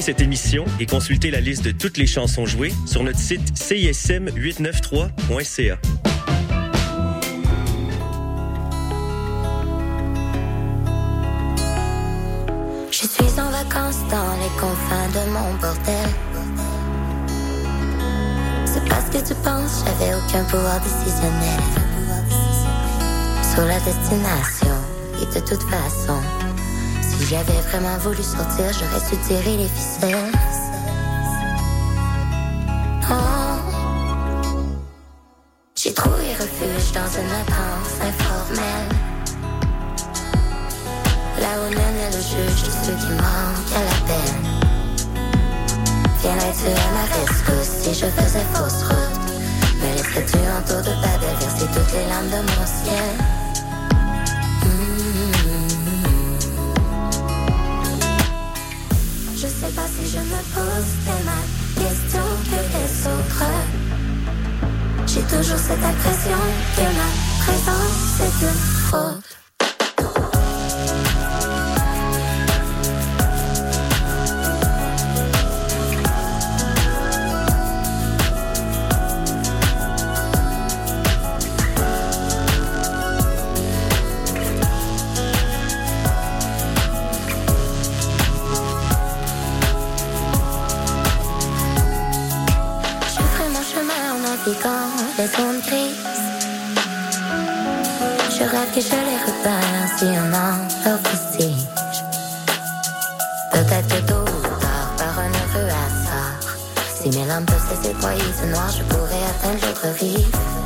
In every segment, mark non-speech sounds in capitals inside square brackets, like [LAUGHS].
Cette émission et consultez la liste de toutes les chansons jouées sur notre site cism893.ca. Je suis en vacances dans les confins de mon bordel. C'est parce que tu penses, j'avais aucun pouvoir décisionnel sur la destination. Et de toute façon, si j'avais vraiment voulu sortir, j'aurais su tirer les ficelles. Oh. J'ai trouvé refuge dans une attente informelle. Là où nul n'est le juge de ceux qui manquent à la peine. Viendrais-tu à ma rescousse si je faisais fausse route? Me laisserais-tu en tour de Babel verser toutes les larmes de mon ciel? Je me pose les mêmes questions que les autres. J'ai toujours cette impression que ma présence est une fraude. Je les repère ainsi en en. Peut-être tôt ou tard, par un heureux hasard, si mes lampes peuvent se déployer ce noir, je pourrais atteindre l'autre rive.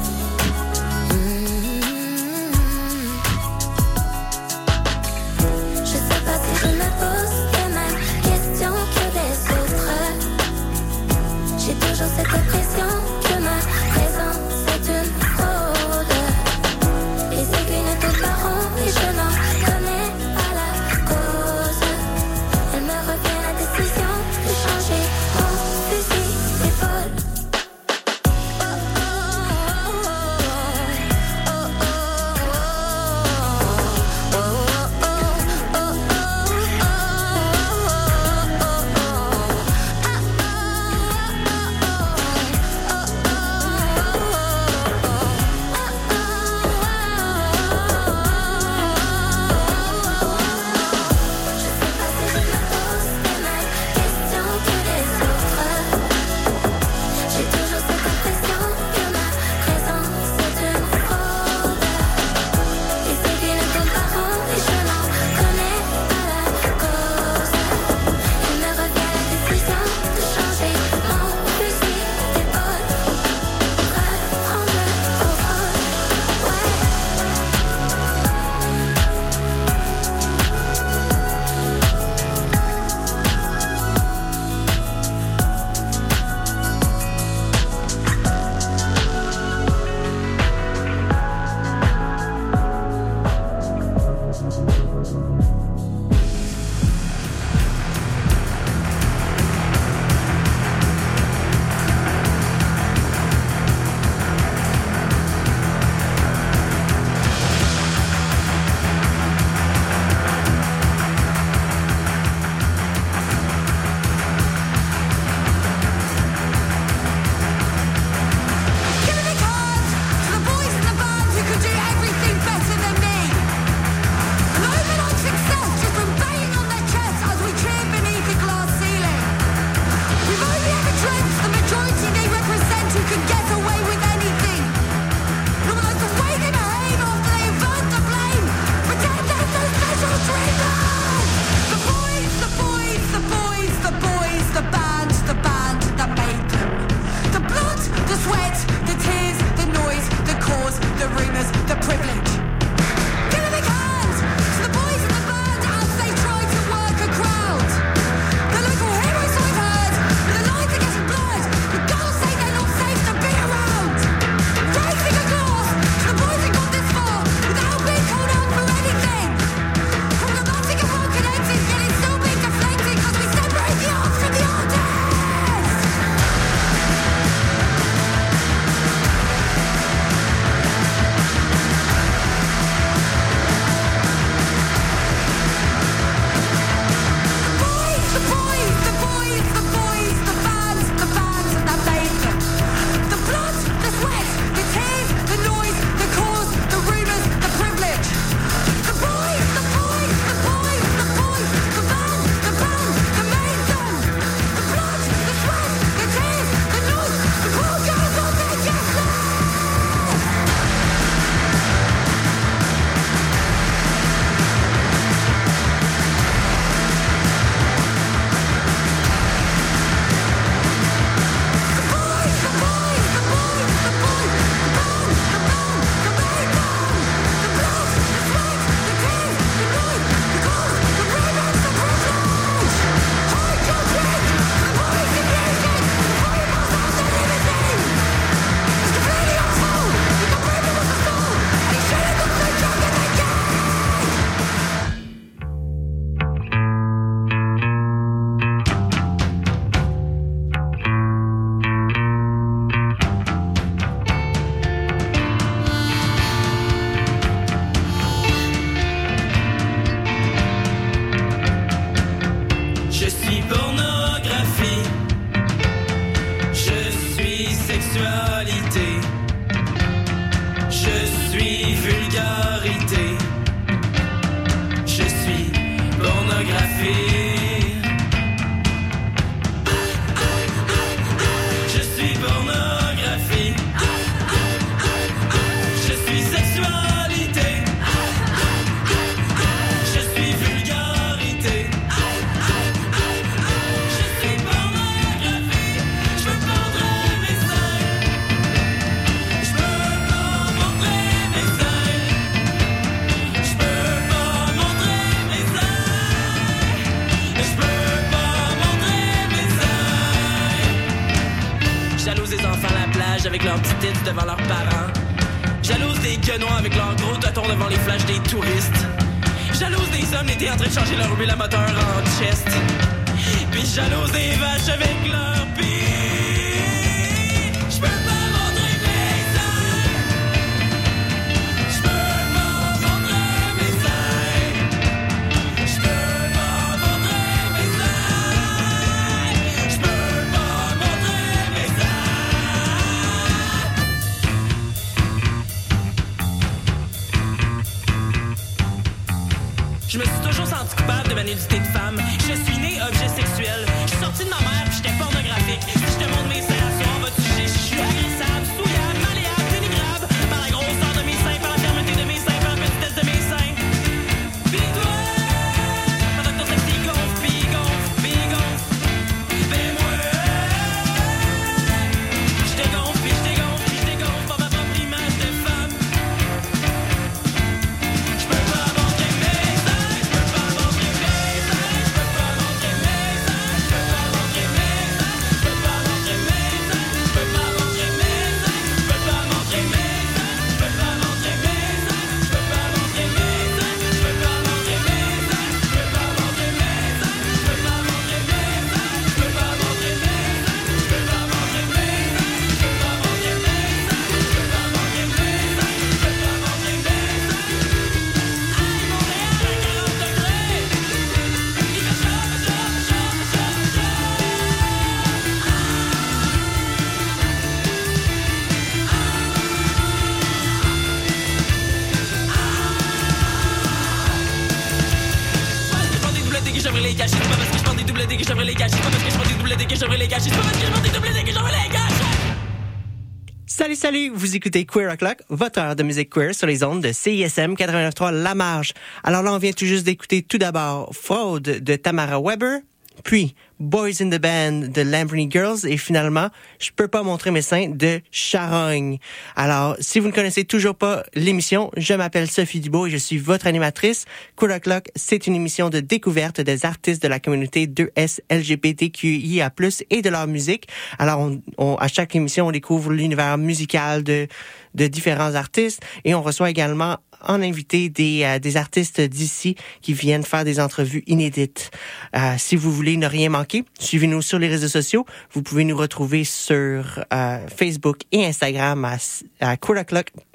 Salut, vous écoutez Queer O'Clock, votre heure de musique queer sur les ondes de CISM 89.3 La Marge. Alors là, on vient tout juste d'écouter tout d'abord Fraude de Tamara Weber, puis Boys in the Band de Lamborghini Girls et finalement Je peux pas montrer mes seins de Charogne. Alors, si vous ne connaissez toujours pas l'émission, je m'appelle Sophie Dubois et je suis votre animatrice. Cool O'Clock, c'est une émission de découverte des artistes de la communauté 2S LGBTQIA+, et de leur musique. Alors, on, à chaque émission, on découvre l'univers musical de, de différents artistes et on reçoit également en invité des, euh, des artistes d'ici qui viennent faire des entrevues inédites. Euh, si vous voulez ne rien manquer, suivez-nous sur les réseaux sociaux. Vous pouvez nous retrouver sur euh, Facebook et Instagram à, à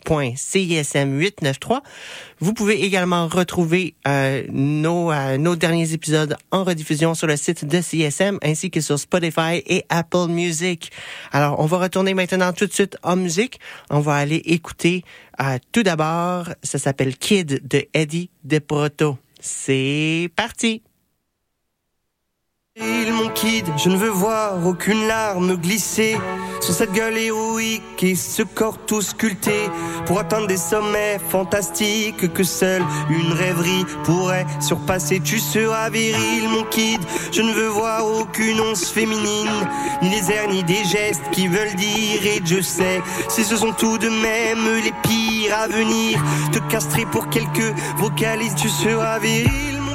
893 Vous pouvez également retrouver euh, nos, euh, nos derniers épisodes en rediffusion sur le site de CSM ainsi que sur Spotify et Apple Music. Alors, on va retourner maintenant tout de suite en musique. On va aller écouter euh, tout d'abord, ça s'appelle Kid de Eddie DeProto. C'est parti! Mon kid, je ne veux voir aucune larme glisser sur cette gueule héroïque et ce corps tout sculpté pour atteindre des sommets fantastiques que seule une rêverie pourrait surpasser. Tu seras viril, mon kid, je ne veux voir aucune once féminine, ni les airs ni des gestes qui veulent dire et je sais si ce sont tout de même les pires à venir, te castrer pour quelques vocalises, tu seras viril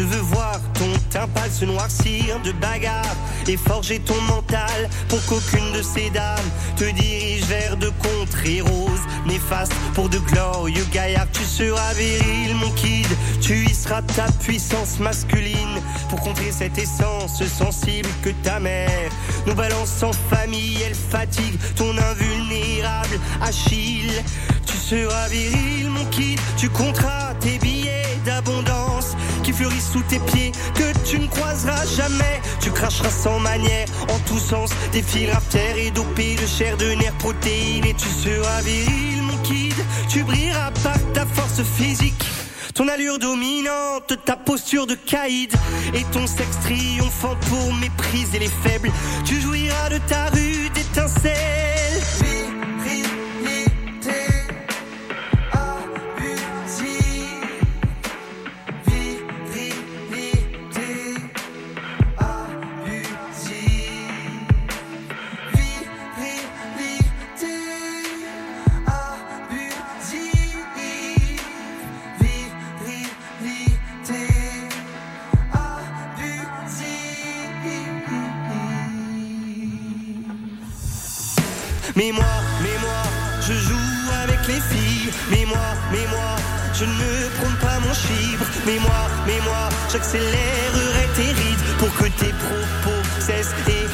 Je veux voir ton de se noircir de bagarre et forger ton mental pour qu'aucune de ces dames te dirige vers de contrées roses néfastes pour de glorieux gaillards. Tu seras viril, mon kid, tu y ta puissance masculine pour contrer cette essence sensible que ta mère nous balance en famille. Elle fatigue ton invulnérable Achille. Tu seras viril, mon kid, tu compteras tes billets d'abondance qui sous tes pieds que tu ne croiseras jamais. Tu cracheras sans manière en tous sens des fils terre et dopés de chair, de nerfs, protéines et tu seras viril, mon kid. Tu brilleras par ta force physique. Ton allure dominante, ta posture de caïd et ton sexe triomphant pour mépriser les faibles. Tu jouiras de ta rude étincelle. Chibre. Mais moi, mais moi, j'accélérerai tes rides pour que tes propos cessent et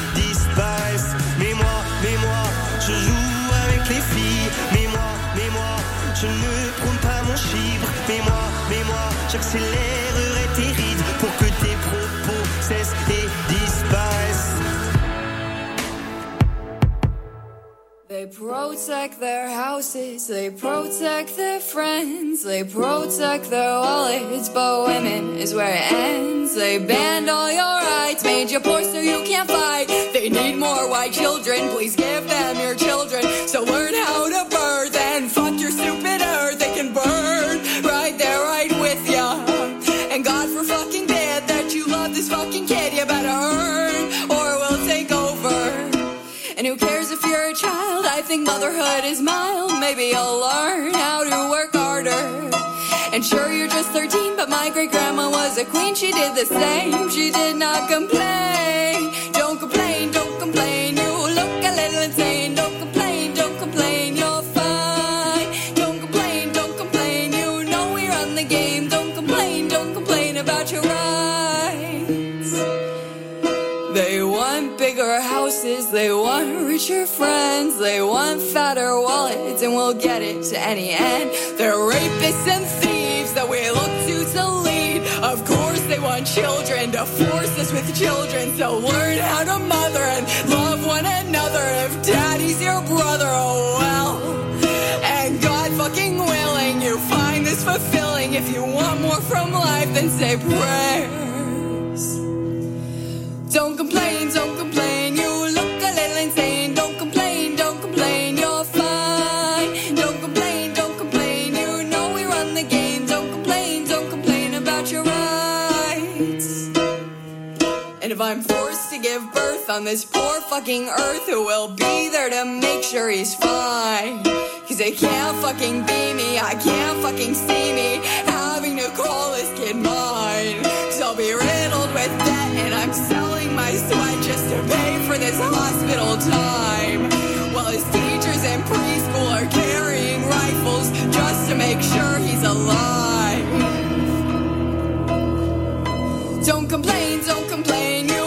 They protect their houses, they protect their friends, they protect their wallets, but women is where it ends. They banned all your rights, made you poor so you can't fight. They need more white children, please give them your children. So learn how to birth and fuck your stupid think motherhood is mild. Maybe I'll learn how to work harder. And sure, you're just 13, but my great grandma was a queen. She did the same. She did not complain. Don't complain, don't complain. Richer friends, they want fatter wallets, and we'll get it to any end. They're rapists and thieves that we look to to lead. Of course, they want children to force us with children, so learn how to mother and love one another. If daddy's your brother, oh well. And God fucking willing, you find this fulfilling. If you want more from life, then say prayers. Don't complain, don't on this poor fucking earth, who will be there to make sure he's fine? Cause they can't fucking be me, I can't fucking see me having to call this kid mine. Cause I'll be riddled with debt and I'm selling my sweat just to pay for this hospital time. While his teachers in preschool are carrying rifles just to make sure he's alive. Don't complain, don't complain. You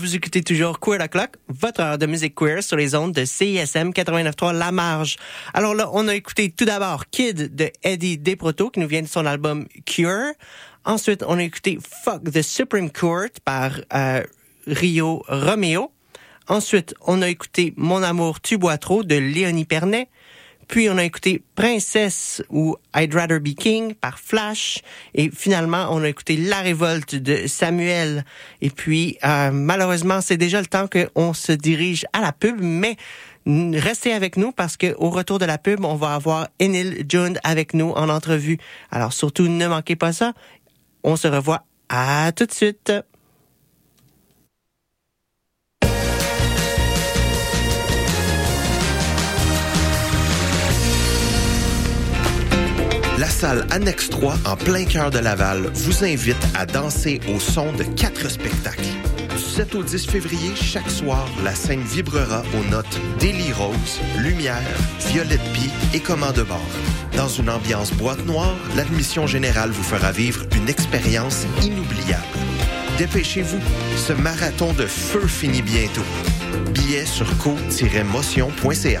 vous écoutez toujours Queer the Clock, votre heure de musique queer sur les ondes de CISM 89.3 La Marge. Alors là, on a écouté tout d'abord Kid de Eddie Desproto qui nous vient de son album Cure. Ensuite, on a écouté Fuck the Supreme Court par euh, Rio Romeo. Ensuite, on a écouté Mon amour tu bois trop de Léonie Pernet. Puis on a écouté Princesse ou I'd Rather Be King par Flash. Et finalement, on a écouté La Révolte de Samuel. Et puis, euh, malheureusement, c'est déjà le temps qu'on se dirige à la pub, mais restez avec nous parce que au retour de la pub, on va avoir Enil Jund avec nous en entrevue. Alors surtout, ne manquez pas ça. On se revoit à tout de suite. Salle Annexe 3, en plein cœur de Laval, vous invite à danser au son de quatre spectacles. Du 7 au 10 février, chaque soir, la scène vibrera aux notes Daily Rose, Lumière, Violette Pie et Commande bord. Dans une ambiance boîte noire, l'admission générale vous fera vivre une expérience inoubliable. Dépêchez-vous, ce marathon de feu finit bientôt. Billets sur co-motion.ca.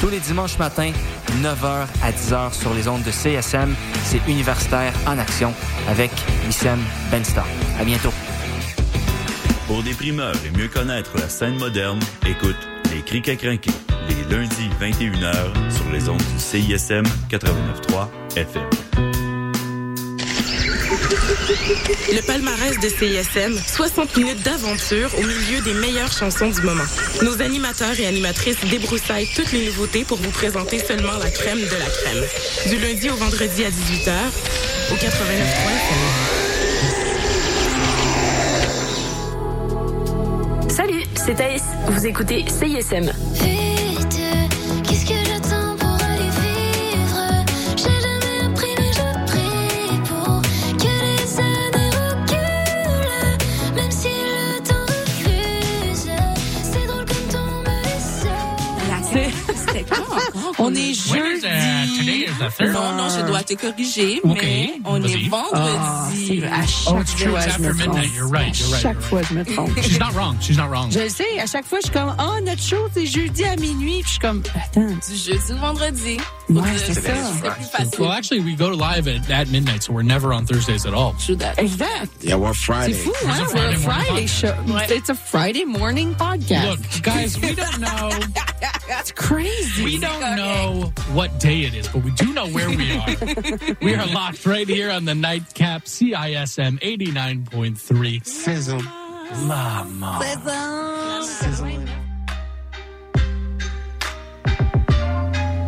Tous les dimanches matins, 9h à 10h sur les ondes de CSM, c'est Universitaire en Action avec Wissam Benstar. À bientôt. Pour des primeurs et mieux connaître la scène moderne, écoute Les Crics à crinquer, les lundis 21h sur les ondes du CISM 89.3 FM. Le palmarès de CISM, 60 minutes d'aventure au milieu des meilleures chansons du moment. Nos animateurs et animatrices débroussaillent toutes les nouveautés pour vous présenter seulement la crème de la crème. Du lundi au vendredi à 18h, au 89.3 FM. Salut, c'est Thaïs. Vous écoutez CISM. On est When is that? jeudi. Today is the third. Non, non, je dois te corriger, mais on est c'est vendredi. vrai, à chaque Oh, fois, je me trompe. midnight. You're right. You're right. Chaque you're fois, je me trompe. right. She's not wrong. She's not wrong. Je sais, à chaque fois, je suis comme, oh, notre show, c'est jeudi à minuit. Puis je suis comme, attends. Du jeudi au vendredi. Ouais, Faut c'est dire, ça. Plus. Well, actually, we go live at, at midnight, so we're never on Thursdays at all. True that. Exact. Yeah, we're C'est Friday. fou, It's a hein? Friday We're a morning Friday show. Ouais. It's a Friday morning podcast. Look, guys, we don't [LAUGHS] know. That's crazy. We don't know what day it is, but we do know where we are. [LAUGHS] we are locked right here on the nightcap CISM 89.3. Sizzle. Mama.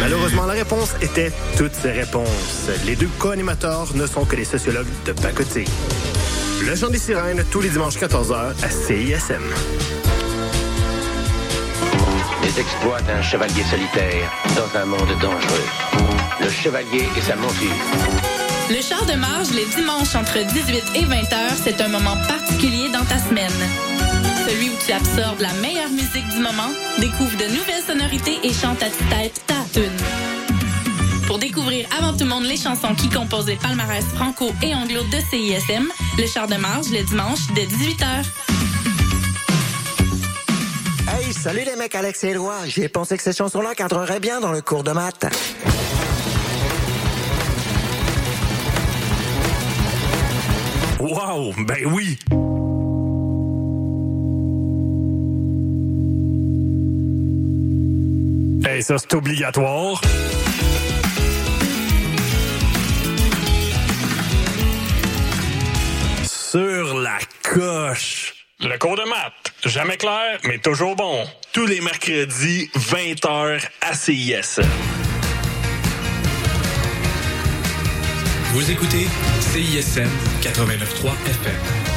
Malheureusement, la réponse était toutes ces réponses. Les deux co-animateurs ne sont que des sociologues de pacotille. Le chant des sirènes, tous les dimanches 14h à CISM. Les exploits d'un chevalier solitaire dans un monde dangereux. Le chevalier et sa monture. Le char de marge les dimanches entre 18 et 20 heures, c'est un moment particulier dans ta semaine. Celui où tu absorbes la meilleure musique du moment, découvre de nouvelles sonorités et chante à ta tête ta tune. Pour découvrir avant tout le monde les chansons qui composent les palmarès franco et anglo de CISM, le char de marge le dimanche dès 18h. Hey, salut les mecs, Alex et Éloi. J'ai pensé que cette chanson-là cadrerait bien dans le cours de maths. Wow, ben oui! Hey, ça, c'est obligatoire. Sur la coche. Le cours de maths, jamais clair, mais toujours bon. Tous les mercredis, 20h à CIS. Vous écoutez CISM 89.3 FM.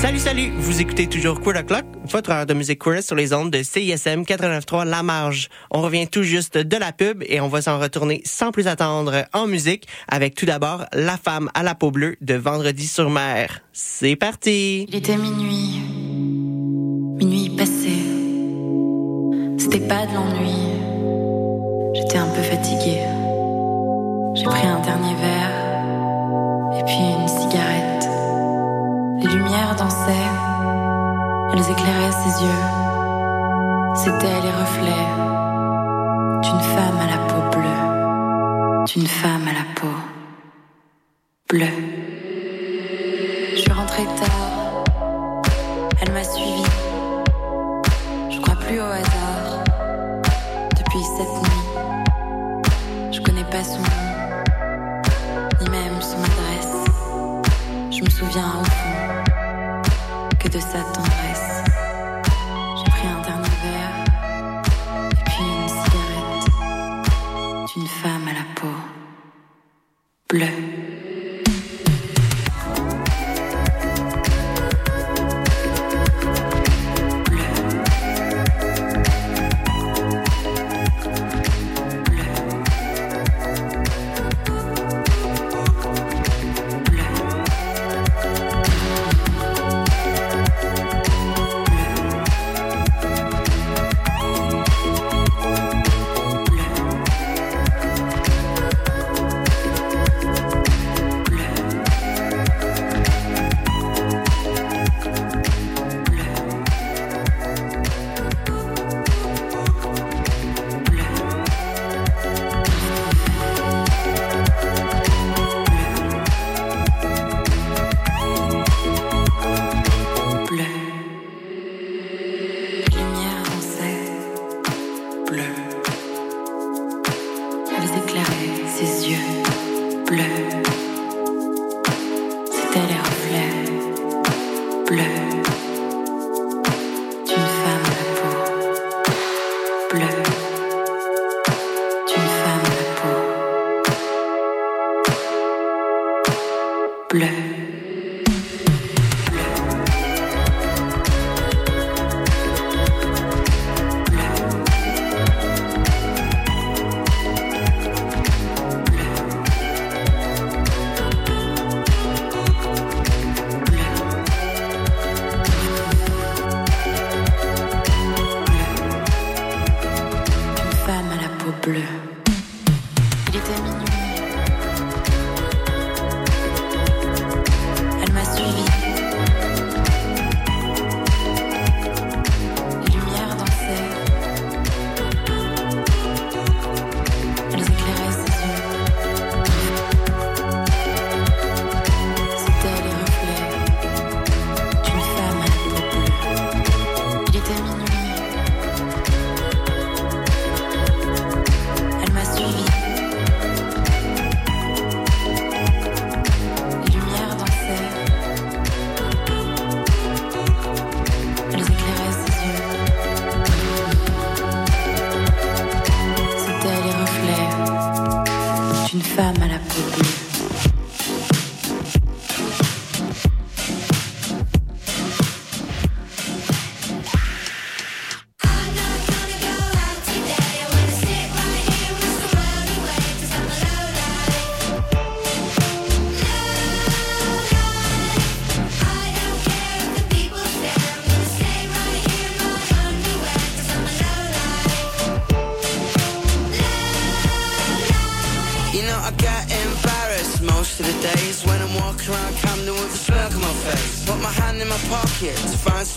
Salut, salut! Vous écoutez toujours Queer O'Clock, votre heure de musique queer sur les ondes de CISM 89.3 La Marge. On revient tout juste de la pub et on va s'en retourner sans plus attendre en musique avec tout d'abord La femme à la peau bleue de Vendredi sur mer. C'est parti! Il était minuit. Minuit passé. C'était pas de l'ennui. J'étais un peu fatiguée. J'ai pris un dernier verre et puis. Les lumières dansaient. Elles éclairaient ses yeux. C'étaient les reflets d'une femme à la peau bleue. D'une femme à la peau bleue. Je suis rentrée tard. Elle m'a suivi. Je crois plus au hasard. Depuis cette nuit, je connais pas son nom, ni même son adresse. Je me souviens au fond que de sa tendresse.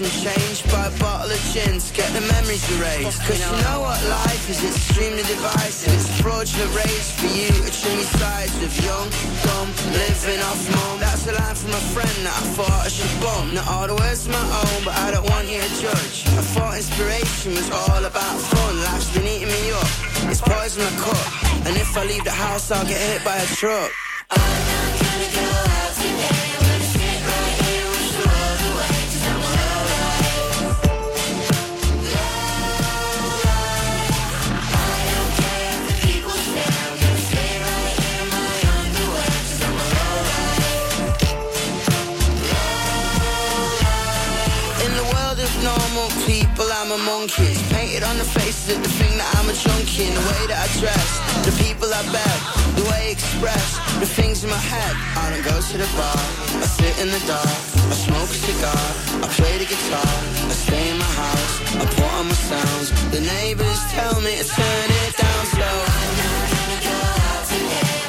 Some change, buy a bottle of gin to get the memories erased. Cause you know what life is, it's extremely divisive. It's a fraudulent race for you to your sides of young, dumb, living off mum. That's a line from a friend that I thought I should bump. Not all the words my own, but I don't want you to judge. I thought inspiration was all about fun. Life's been eating me up. It's poison I cup. And if I leave the house, I'll get hit by a truck. I'm monkey. Painted on the faces of the thing that I'm a junkie. In the way that I dress, the people I beg, the way I express, the things in my head. I don't go to the bar, I sit in the dark, I smoke a cigar, I play the guitar, I stay in my house, I put on my sounds. The neighbors tell me to turn it down slow. People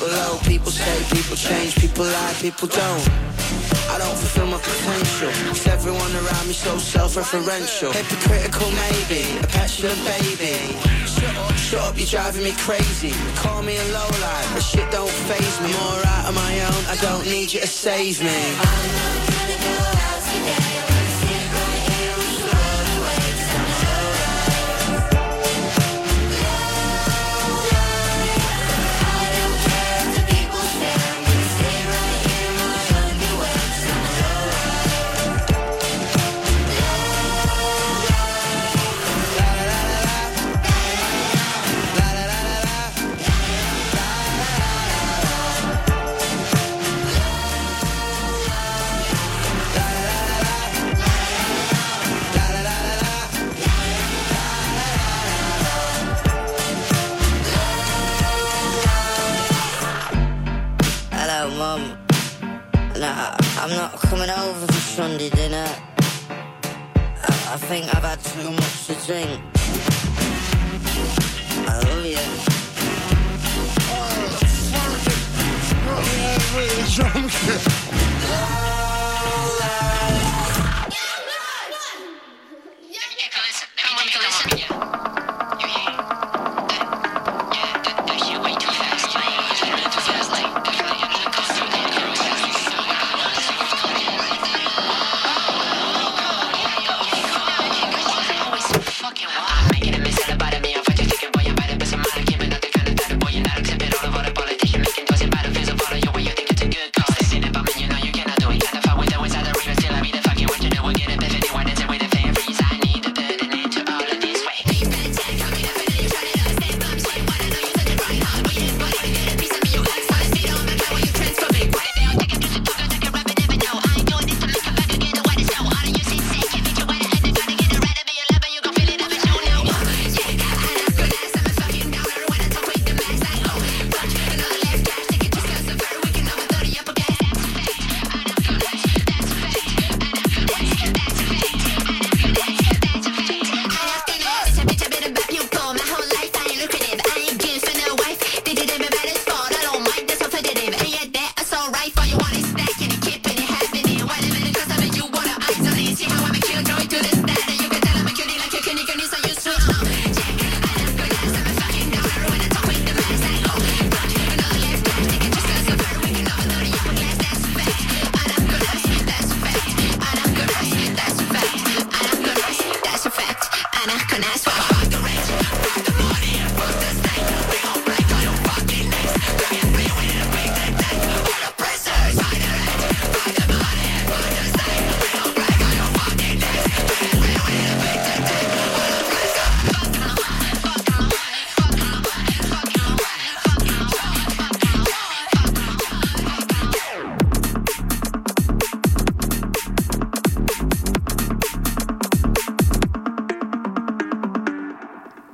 people low, people people change, people lie, people don't. I don't fulfill my potential. Cause everyone around me so self-referential. Hypocritical maybe, a petulant baby. Shut up, shut up, you're driving me crazy. Call me a lowlife, but shit don't phase me. I'm alright on my own, I don't need you to save me.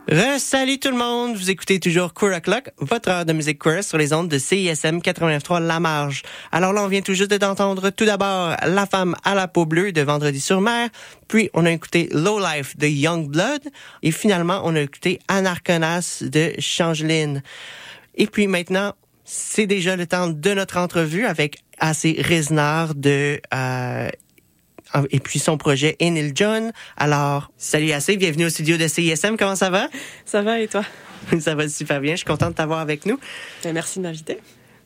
Re-salut tout le monde, vous écoutez toujours Queer O'Clock, votre heure de musique queer sur les ondes de CISM 89.3 La Marge. Alors là, on vient tout juste d'entendre tout d'abord La femme à la peau bleue de Vendredi sur mer, puis on a écouté Low Life de Young Blood, et finalement on a écouté Anarconas de Changeline. Et puis maintenant, c'est déjà le temps de notre entrevue avec AC Reznard de euh, et puis son projet Enil John. Alors, salut AC, bienvenue au studio de CISM. Comment ça va? Ça va et toi? [LAUGHS] ça va super bien. Je suis contente de t'avoir avec nous. Ben, merci de m'inviter.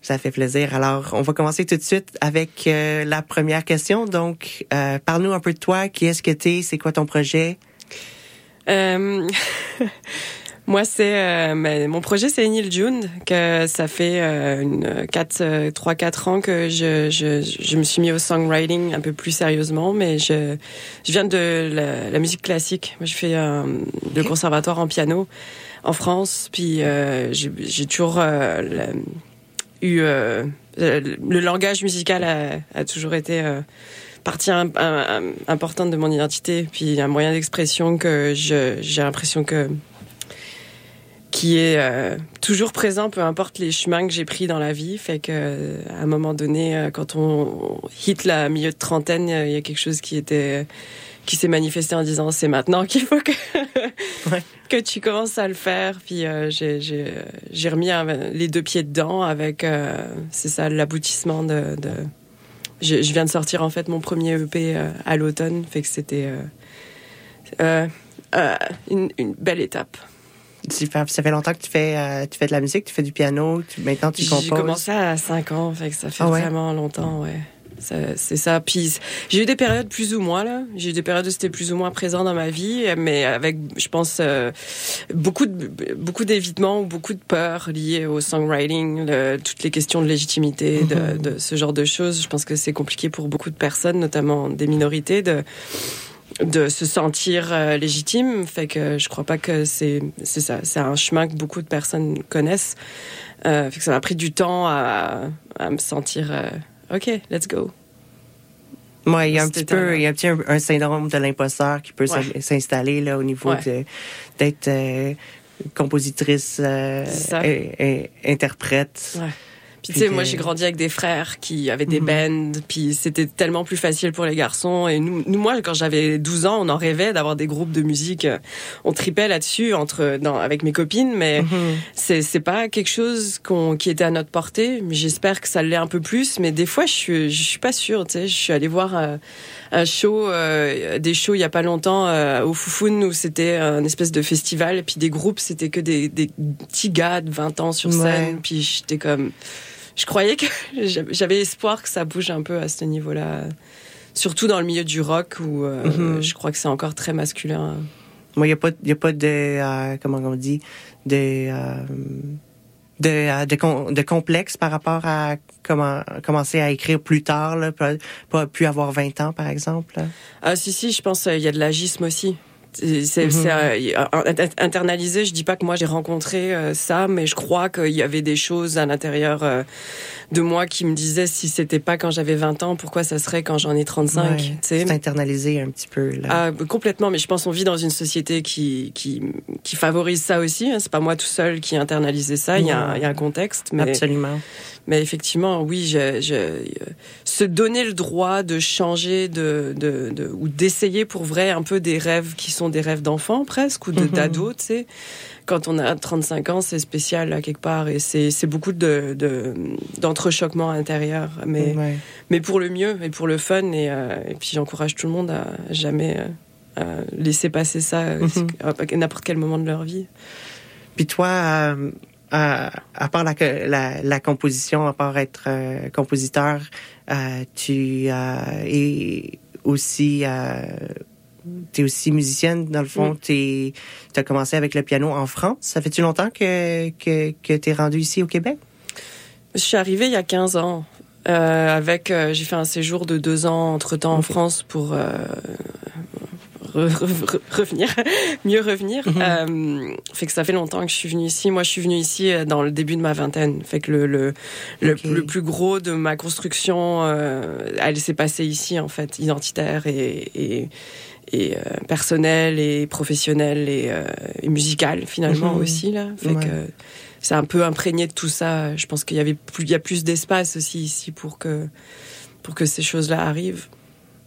Ça fait plaisir. Alors, on va commencer tout de suite avec euh, la première question. Donc, euh, parle-nous un peu de toi. Qui est-ce que t'es? C'est quoi ton projet? Euh... [LAUGHS] Moi, c'est euh, mon projet, c'est Neil June, que ça fait euh, une, 4, 3, 4 ans que je, je, je, me suis mis au songwriting un peu plus sérieusement, mais je, je viens de la, la musique classique. Moi, je fais euh, le conservatoire en piano en France, puis euh, j'ai toujours euh, la, eu euh, le langage musical a, a toujours été partie un, un, importante de mon identité, puis un moyen d'expression que j'ai l'impression que qui est euh, toujours présent, peu importe les chemins que j'ai pris dans la vie. Fait que euh, à un moment donné, euh, quand on hit la milieu de trentaine, il y a quelque chose qui était qui s'est manifesté en disant c'est maintenant qu'il faut que [LAUGHS] ouais. que tu commences à le faire. Puis euh, j'ai j'ai remis les deux pieds dedans avec c'est ça l'aboutissement de, de... Je, je, viens de sortir en fait mon premier EP à l'automne, fait que c'était une, une belle étape. Ça fait longtemps que tu fais, euh, tu fais de la musique, tu fais du piano, tu, maintenant tu composes. J'ai commencé à 5 ans, fait que ça fait ah ouais? vraiment longtemps, ouais. C'est ça. Puis j'ai eu des périodes plus ou moins là. J'ai eu des périodes où c'était plus ou moins présent dans ma vie, mais avec, je pense, euh, beaucoup de beaucoup d'évitement ou beaucoup de peur liées au songwriting, le, toutes les questions de légitimité, de, -hmm. de, ce genre de choses. Je pense que c'est compliqué pour beaucoup de personnes, notamment des minorités, de de se sentir euh, légitime. Fait que je crois pas que c'est c'est ça. C'est un chemin que beaucoup de personnes connaissent. Euh, fait que ça m'a pris du temps à, à me sentir euh, OK, let's go. Moi, il y a un petit peu, il y a un petit un, syndrome de l'imposteur qui peut ouais. s'installer là au niveau ouais. d'être euh, compositrice, interprète. Ouais. Puis tu sais, moi j'ai grandi avec des frères qui avaient des mm -hmm. bands, puis c'était tellement plus facile pour les garçons. Et nous, nous moi, quand j'avais 12 ans, on en rêvait d'avoir des groupes de musique. On tripait là-dessus entre dans, avec mes copines, mais mm -hmm. c'est c'est pas quelque chose qu'on qui était à notre portée. J'espère que ça l'est un peu plus, mais des fois je suis je suis pas sûre. Tu sais, je suis allée voir euh, un show, euh, des shows il y a pas longtemps euh, au Foufoun où c'était un espèce de festival, et puis des groupes c'était que des, des petits gars de 20 ans sur scène, ouais. puis j'étais comme je croyais que [LAUGHS] j'avais espoir que ça bouge un peu à ce niveau-là, surtout dans le milieu du rock où euh, mm -hmm. je crois que c'est encore très masculin. Moi, il n'y a pas, y a pas de, euh, comment on dit, de, euh, de, de, de, complexe par rapport à comment, commencer à écrire plus tard, là, pas, pas plus avoir 20 ans, par exemple. Ah, si, si, je pense qu'il y a de l'agisme aussi c'est mm -hmm. internalisé. Je dis pas que moi j'ai rencontré euh, ça, mais je crois qu'il y avait des choses à l'intérieur euh, de moi qui me disaient si c'était pas quand j'avais 20 ans, pourquoi ça serait quand j'en ai 35. Ouais, c'est internalisé un petit peu. Là. Ah, complètement, mais je pense qu'on vit dans une société qui, qui, qui favorise ça aussi. Hein. C'est pas moi tout seul qui internalisé ça. Il y, a, y a un contexte. Mais, Absolument. Mais effectivement, oui, je, je, se donner le droit de changer de, de, de ou d'essayer pour vrai un peu des rêves qui sont des rêves d'enfants presque ou d'ados, mm -hmm. tu sais. Quand on a 35 ans, c'est spécial à quelque part et c'est beaucoup de d'entrechoquement de, intérieur, mais ouais. mais pour le mieux et pour le fun et, euh, et puis j'encourage tout le monde à jamais euh, laisser passer ça mm -hmm. à n'importe quel moment de leur vie. Puis toi. Euh à, à part la, la, la, composition, à part être euh, compositeur, euh, tu euh, es aussi tu es aussi musicienne dans le fond. Oui. Tu as commencé avec le piano en France. Ça fait-tu longtemps que que, que tu es rendu ici au Québec? Je suis arrivée il y a 15 ans. avec j'ai fait un séjour de deux ans entre temps en France pour re- re- re- revenir, [LAUGHS] mieux revenir. Euh, fait que ça fait longtemps que je suis venue ici. Moi, je suis venue ici euh, dans le début de ma vingtaine. Fait que le le, le, le plus gros de ma construction, euh, elle s'est passée ici en fait, identitaire et, et et euh, personnelle et professionnelle et, euh, et musicale finalement Mhm. aussi là. Fait Ouais. que c'est un peu imprégné de tout ça. Je pense qu'il y avait plus, il y a plus d'espace aussi ici pour que pour que ces choses-là arrivent.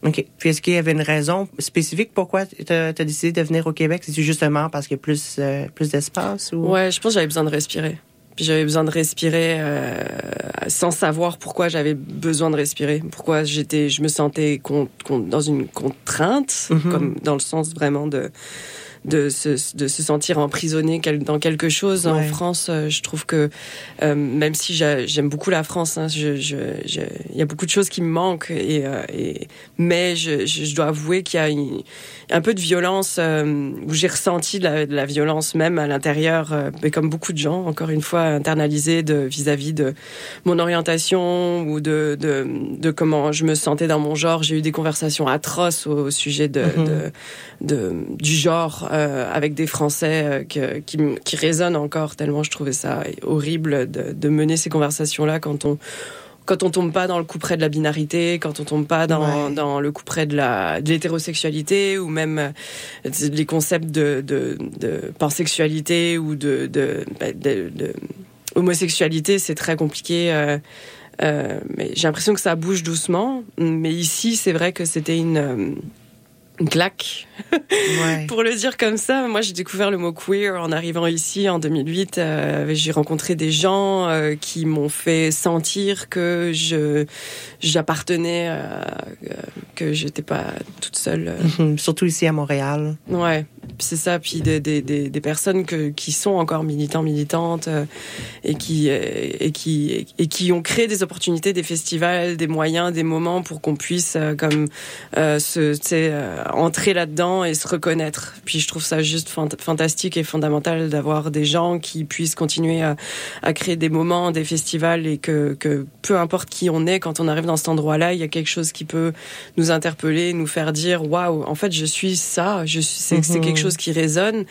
OK. Puis est-ce qu'il y avait une raison spécifique pourquoi tu as, décidé de venir au Québec? C'est justement parce qu'il y a plus, euh, plus d'espace? Ou... Ouais, je pense que j'avais besoin de respirer. Puis j'avais besoin de respirer euh, sans savoir pourquoi j'avais besoin de respirer. Pourquoi j'étais, je me sentais con- con- dans une contrainte, Mhm. comme dans le sens vraiment de de se, de se sentir emprisonné dans quelque chose en. France. euh, je trouve que euh, même si j'a- j'aime beaucoup la France, hein, je, je, je- il y a beaucoup de choses qui me manquent. Et, euh, et mais je, dois avouer qu'il y a une- un peu de violence euh, où j'ai ressenti de la, de la violence même à l'intérieur, mais comme beaucoup de gens, encore une fois internalisés de vis-à-vis de mon orientation ou de, de de comment je me sentais dans mon genre. J'ai eu des conversations atroces au, au sujet de, Mhm. de, de du genre euh, avec des Français euh, que, qui résonnent encore tellement je trouvais ça horrible de, de mener ces conversations là quand on quand on tombe pas dans le coup près de la binarité, quand on tombe pas dans, dans le coup près de la de l'hétérosexualité ou même euh, les concepts de, de, de pansexualité ou de, de, bah, de- de homosexualité, c'est très compliqué. euh, euh, mais j'ai l'impression que ça bouge doucement. Mais ici, c'est vrai que c'était une, une claque. Pour le dire comme ça, moi j'ai découvert le mot queer en arrivant ici en 2008. Euh, j'ai rencontré des gens euh, qui m'ont fait sentir que je j'appartenais, euh, euh, que j'étais pas toute seule. Mhm. Surtout ici à Montréal. Ouais, c'est ça. Puis des, des, des, des personnes que, qui sont encore militants, militantes et qui et qui et qui ont créé des opportunités, des festivals, des moyens, des moments pour qu'on puisse comme se entrer là-dedans et se reconnaître. Puis je trouve ça juste fant- fantastique et fondamental d'avoir des gens qui puissent continuer à, à créer des moments, des festivals et que, que peu importe qui on est, quand on arrive dans cet endroit-là, il y a quelque chose qui peut nous interpeller, nous faire dire waouh, en fait, je suis ça, je suis, c'est, Mhm. quelque chose qui résonne.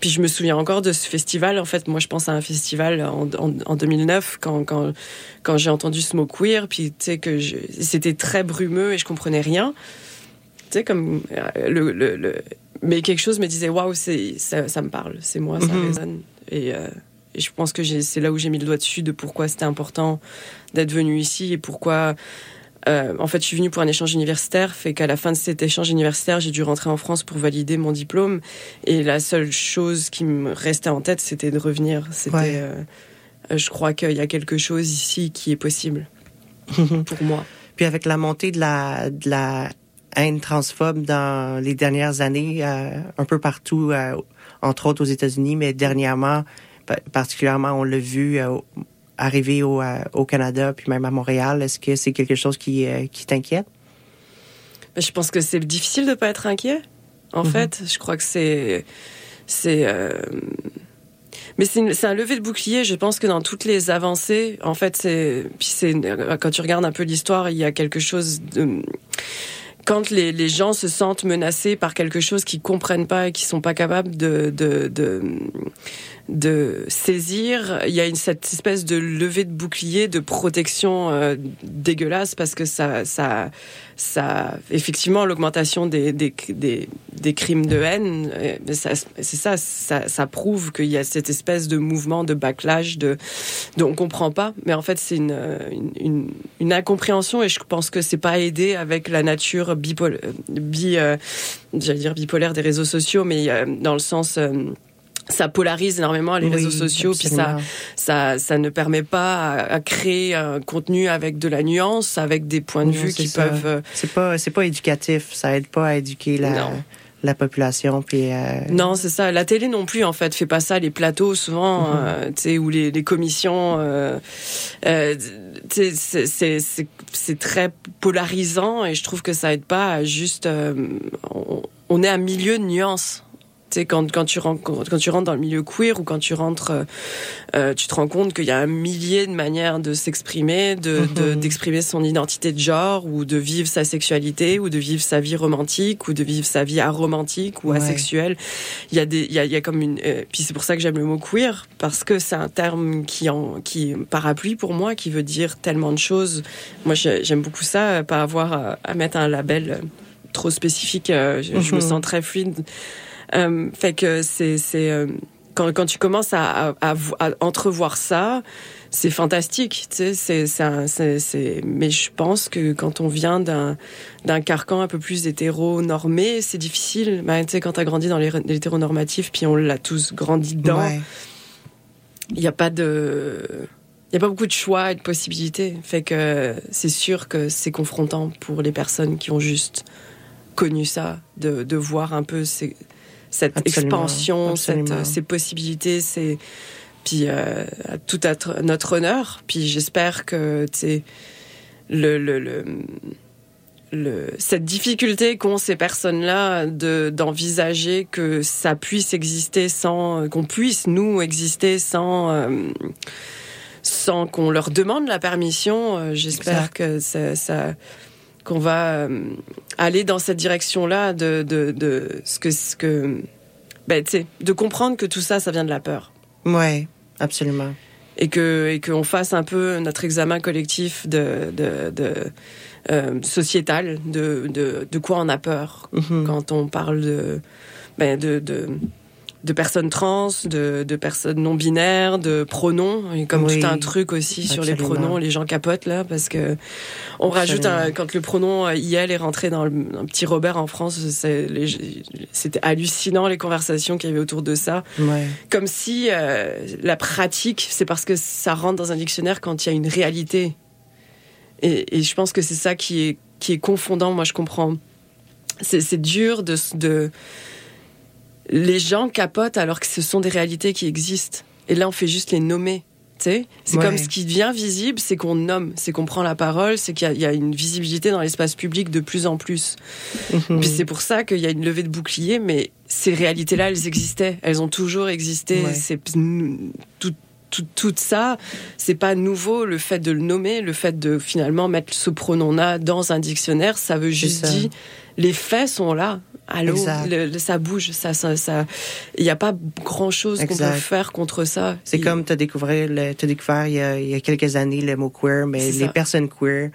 Puis je me souviens encore de ce festival. En fait, moi, je pense à un festival en, en, en 2009 quand, quand, quand j'ai entendu ce mot queer, puis tu sais que c'était très brumeux et je comprenais rien. Tu sais, comme euh, le, le, le- mais quelque chose me disait waouh, c'est ça, ça me parle, c'est moi, ça Mhm. résonne. Et, euh, et je pense que c'est là où j'ai mis le doigt dessus de pourquoi c'était important d'être venu ici et pourquoi. euh, en fait, je suis venue pour un échange universitaire, fait qu'à la fin de cet échange universitaire, j'ai dû rentrer en France pour valider mon diplôme. Et la seule chose qui me restait en tête, c'était de revenir. C'était, Ouais. euh, je crois qu'il y a quelque chose ici qui est possible [LAUGHS] pour moi. Puis avec la montée de la, de la haine transphobe dans les dernières années, euh, un peu partout, euh, entre autres aux États-Unis, mais dernièrement, pa- particulièrement, on l'a vu euh, arriver au, au Canada, puis même à Montréal. Est-ce que c'est quelque chose qui, qui t'inquiète? Ben, Je pense que c'est difficile de pas être inquiet. En Mhm. fait, je crois que c'est c'est euh, mais c'est un lever de bouclier. Je pense que dans toutes les avancées, en fait, c'est puis c'est quand tu regardes un peu l'histoire, il y a quelque chose de quand les, gens se sentent menacés par quelque chose qu'ils comprennent pas et qui sont pas capables de, de saisir, il y a cette espèce de levée de bouclier, de protection euh, dégueulasse parce que ça, ça, ça, effectivement, l'augmentation des, des, crimes de haine, euh, c'est ça, ça, prouve qu'il y a cette espèce de mouvement de backlash, de, de on comprend pas, mais en fait c'est une, une, incompréhension et je pense que c'est pas aidé avec la nature bipolaire, bi, euh, j'allais dire bipolaire des réseaux sociaux, mais dans le sens ça polarise énormément les Oui, réseaux sociaux, puis ça, absolument. ça, ça ne permet pas à, à créer un contenu avec de la nuance, avec des points de Non, vue qui ça. peuvent. euh, C'est pas, c'est pas éducatif. Ça aide pas à éduquer la, Non. la population. Puis, euh, Non, c'est ça. La télé non plus, en fait, fait pas ça. Les plateaux, souvent, Mhm. euh, tu sais, ou les, les commissions, euh, euh, tu sais, c'est- c'est c'est- c'est très polarisant et je trouve que ça aide pas à juste. euh, on, on est un milieu de nuances. Sais, quand, quand, tu rentres, quand tu rentres dans le milieu queer ou quand tu rentres, euh, euh, tu te rends compte qu'il y a un millier de manières de s'exprimer, de, de- Mhm. d'exprimer son identité de genre ou de vivre sa sexualité ou de vivre sa vie romantique ou de vivre sa vie aromantique ou Ouais. asexuelle. Il y a des, il y a, il y a comme une, euh, puis c'est pour ça que j'aime le mot queer parce que c'est un terme qui en, qui parapluie pour moi, qui veut dire tellement de choses. Moi, j'ai- j'aime beaucoup ça, pas avoir à, à mettre un label trop spécifique. je, je me Mhm. sens très fluide. Euh, fait que c'est, euh, quand, quand tu commences à, à, à vo- à entrevoir ça, c'est fantastique, tu sais. C'est, mais je pense que quand on vient d'un, d'un carcan un peu plus hétéro-normé, c'est difficile. Ben, tu sais, quand t'as grandi dans les- l'hétéronormatif, puis on l'a tous grandi dedans, Ouais. il n'y a pas de, il a pas beaucoup de choix et de possibilités. Fait que c'est sûr que c'est confrontant pour les personnes qui ont juste connu ça, de, de voir un peu ces- cette Absolument, expansion, absolument. cette, ces possibilités, ces puis euh, tout à tr- notre honneur. Puis j'espère que tu sais le, le, le, le- cette difficulté qu'ont ces personnes-là de d'envisager que ça puisse exister sans qu'on puisse nous exister sans euh, sans qu'on leur demande la permission. euh, J'espère Exact. que ça, ça- qu'on va euh, aller dans cette direction-là de, de, de ce que ce que ben, de comprendre que tout ça, ça vient de la peur Ouais, absolument. et que et qu'on fasse un peu notre examen collectif de de, de euh, sociétal de, de de quoi on a peur Mhm. quand on parle de ben de de de personnes trans, de, de personnes non binaires, de pronoms, et comme Oui. tout un truc aussi sur les pronoms, les gens capotent là parce que on rajoute un, quand le pronom euh, IL est rentré dans le, un petit Robert en France, c'était hallucinant les conversations qu'il y avait autour de ça Ouais. comme si euh, la pratique, c'est parce que ça rentre dans un dictionnaire quand il y a une réalité. Et, et je pense que c'est ça qui est, qui est confondant. Moi, je comprends. C'est dur de. Les gens capotent alors que ce sont des réalités qui existent. Et là, on fait juste les nommer. C'est Ouais. comme ce qui devient visible, c'est qu'on nomme, c'est qu'on prend la parole, c'est qu'il y a- il y, a une visibilité dans l'espace public de plus en plus. Mhm. Puis c'est pour ça qu'il y a une levée de bouclier, mais ces réalités-là, elles existaient. Elles ont toujours existé. Ouais. C'est tout, tout, tout ça, c'est pas nouveau. Le fait de le nommer, le fait de finalement mettre ce pronom-là dans un dictionnaire, ça veut juste dire les faits sont là. Le- le- ça bouge, ça, ça, ça. Il n'y a pas grand chose qu'on peut faire contre ça. C'est Il- comme tu as découvert, le, t'as découvert il, y a, il y a quelques années le mot queer, mais les ça. personnes queer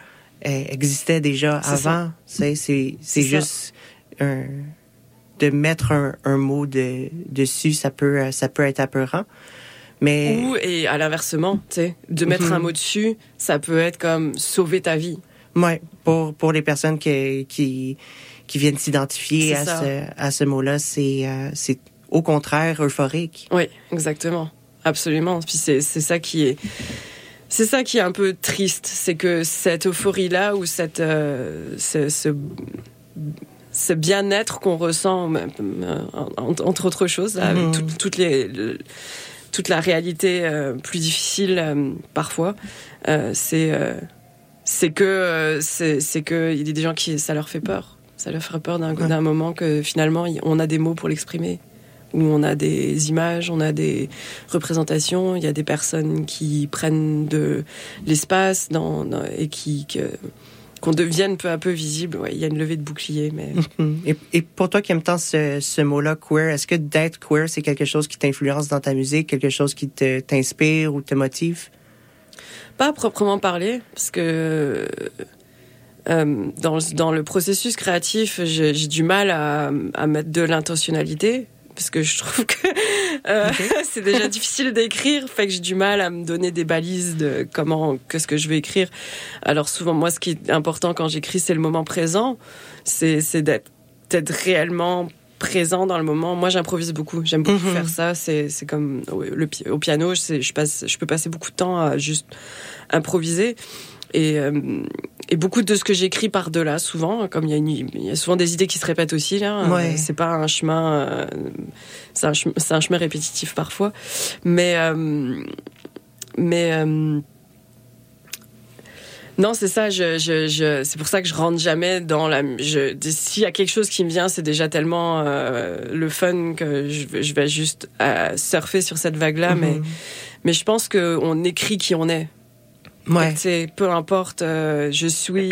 euh, existaient déjà avant. C'est, juste un, de mettre un, un mot de, dessus, ça peut, ça peut être apeurant. Mais Ou, et à l'inversement, tu sais, de mettre Mhm. un mot dessus, ça peut être comme sauver ta vie. ouais, pour, pour les personnes qui, qui, qui viennent s'identifier à ce, à ce mot-là, c'est, euh, au contraire euphorique. Oui, exactement. Absolument. Puis c'est ça qui est. C'est ça qui est un peu triste, c'est que cette euphorie-là ou cette, euh, ce, ce, ce bien-être qu'on ressent, euh, en- entre autres choses, là, avec Mhm. tout- toutes les, le- toute la réalité euh, plus difficile parfois, c'est c'est que c'est que il y a des gens qui ça leur fait peur, ça leur fait peur d'un Ouais. moment que finalement on a des mots pour l'exprimer où on a des images, on a des représentations, il y a des personnes qui prennent de l'espace dans, dans- et qui que- qu'on devienne peu à peu visible. Ouais, il y a une levée de bouclier, mais Mhm. Et, et pour toi qui aimes tant ce, ce mot-là, queer, est-ce que d'être queer, c'est quelque chose qui t'influence dans ta musique, quelque chose qui t'inspire ou te motive? pas à proprement parler, parce que euh, dans, le- dans le processus créatif, j'ai du mal à, à mettre de l'intentionnalité. Parce que je trouve que euh, [LAUGHS] c'est déjà difficile d'écrire, fait que j'ai du mal à me donner des balises de comment, qu'est-ce que je vais écrire. Alors souvent, moi, ce qui est important quand j'écris, c'est le moment présent, c'est d'être réellement présent dans le moment. Moi, j'improvise beaucoup. J'aime beaucoup Mhm. faire ça. C'est comme au, le au piano, je, je passe, je peux passer beaucoup de temps à juste improviser. Et, euh, et beaucoup de ce que j'écris par delà, souvent, comme il y, a y souvent des idées qui se répètent aussi là. Ouais. Euh, C'est pas un chemin, euh, c'est un, chemin répétitif parfois, mais mais Non, c'est ça. Je, je, je, c'est pour ça que je rentre jamais dans la. Je, s'il y a quelque chose qui me vient, c'est déjà tellement euh, le fun que je, vais- je vais juste euh, surfer sur cette vague-là. Mhm. Mais, mais je pense que on écrit qui on est. Ouais. C'est peu importe. euh, je suis,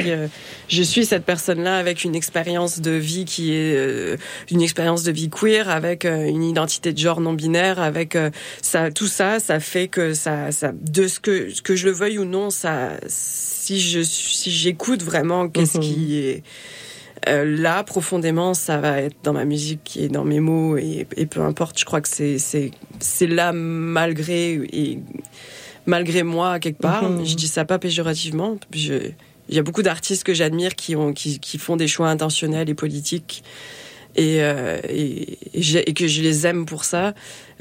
je suis cette personne-là avec une expérience de vie qui est une expérience de vie queer, avec une identité de genre non binaire, avec ça, tout ça, ça fait que ça, ça, de ce que que je le veuille ou non, ça, si je si j'écoute vraiment qu'est-ce qui est euh, là profondément, ça va être dans ma musique et dans mes mots et, et peu importe. Je crois que c'est c'est c'est là malgré et malgré moi quelque part. Mhm. Je dis ça pas péjorativement. Je- il y a beaucoup d'artistes que j'admire qui ont qui, qui font des choix intentionnels et politiques. Et, euh, et, et j'ai- et que je les aime pour ça.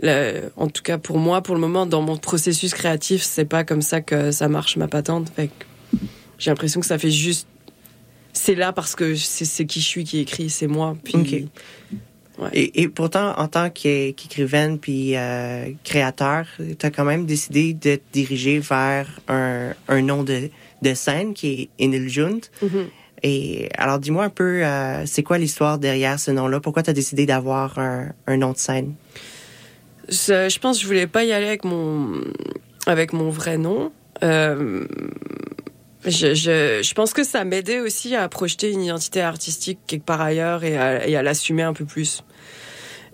Le- en tout cas, pour moi, pour le moment, dans mon processus créatif, c'est pas comme ça que ça marche ma patente. Fait que j'ai l'impression que ça fait juste. C'est là parce que c'est qui je suis qui écrit, c'est moi. Puis. Et, et pourtant, en tant qu'é- qu'écrivaine puis euh, créateur, tu as quand même décidé de te diriger vers un, un nom de, de scène qui est Enil Junt. Mhm. Et alors, dis-moi un peu, euh, c'est quoi l'histoire derrière ce nom-là? Pourquoi tu as décidé d'avoir un, un nom de scène? Je, je pense que je voulais pas y aller avec mon avec mon vrai nom. Euh, je, je, je pense que ça m'aidait aussi à projeter une identité artistique quelque part ailleurs et à, et à l'assumer un peu plus.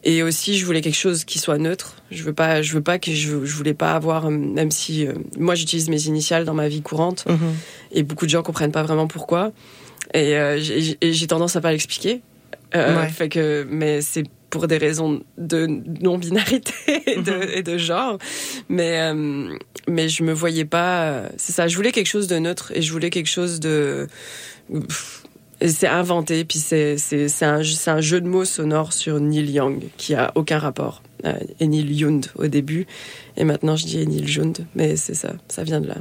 Et aussi, je voulais quelque chose qui soit neutre. Je veux pas, je veux pas que je, je voulais pas avoir, euh, même si euh, moi j'utilise mes initiales dans ma vie courante, et beaucoup de gens comprennent pas vraiment pourquoi. Et, euh, j'ai tendance à pas l'expliquer. Euh, Ouais. Fait que, mais c'est pour des raisons de non-binarité [LAUGHS] et, de, et de genre. Mais, euh, mais je me voyais pas. euh, C'est ça. Je voulais quelque chose de neutre et je voulais quelque chose de. C'est inventé, puis c'est c'est c'est un, c'est un jeu de mots sonore sur Neil Young qui a aucun rapport. Euh, et Neil Young au début, et maintenant je dis Neil Young, mais c'est ça, ça vient de là.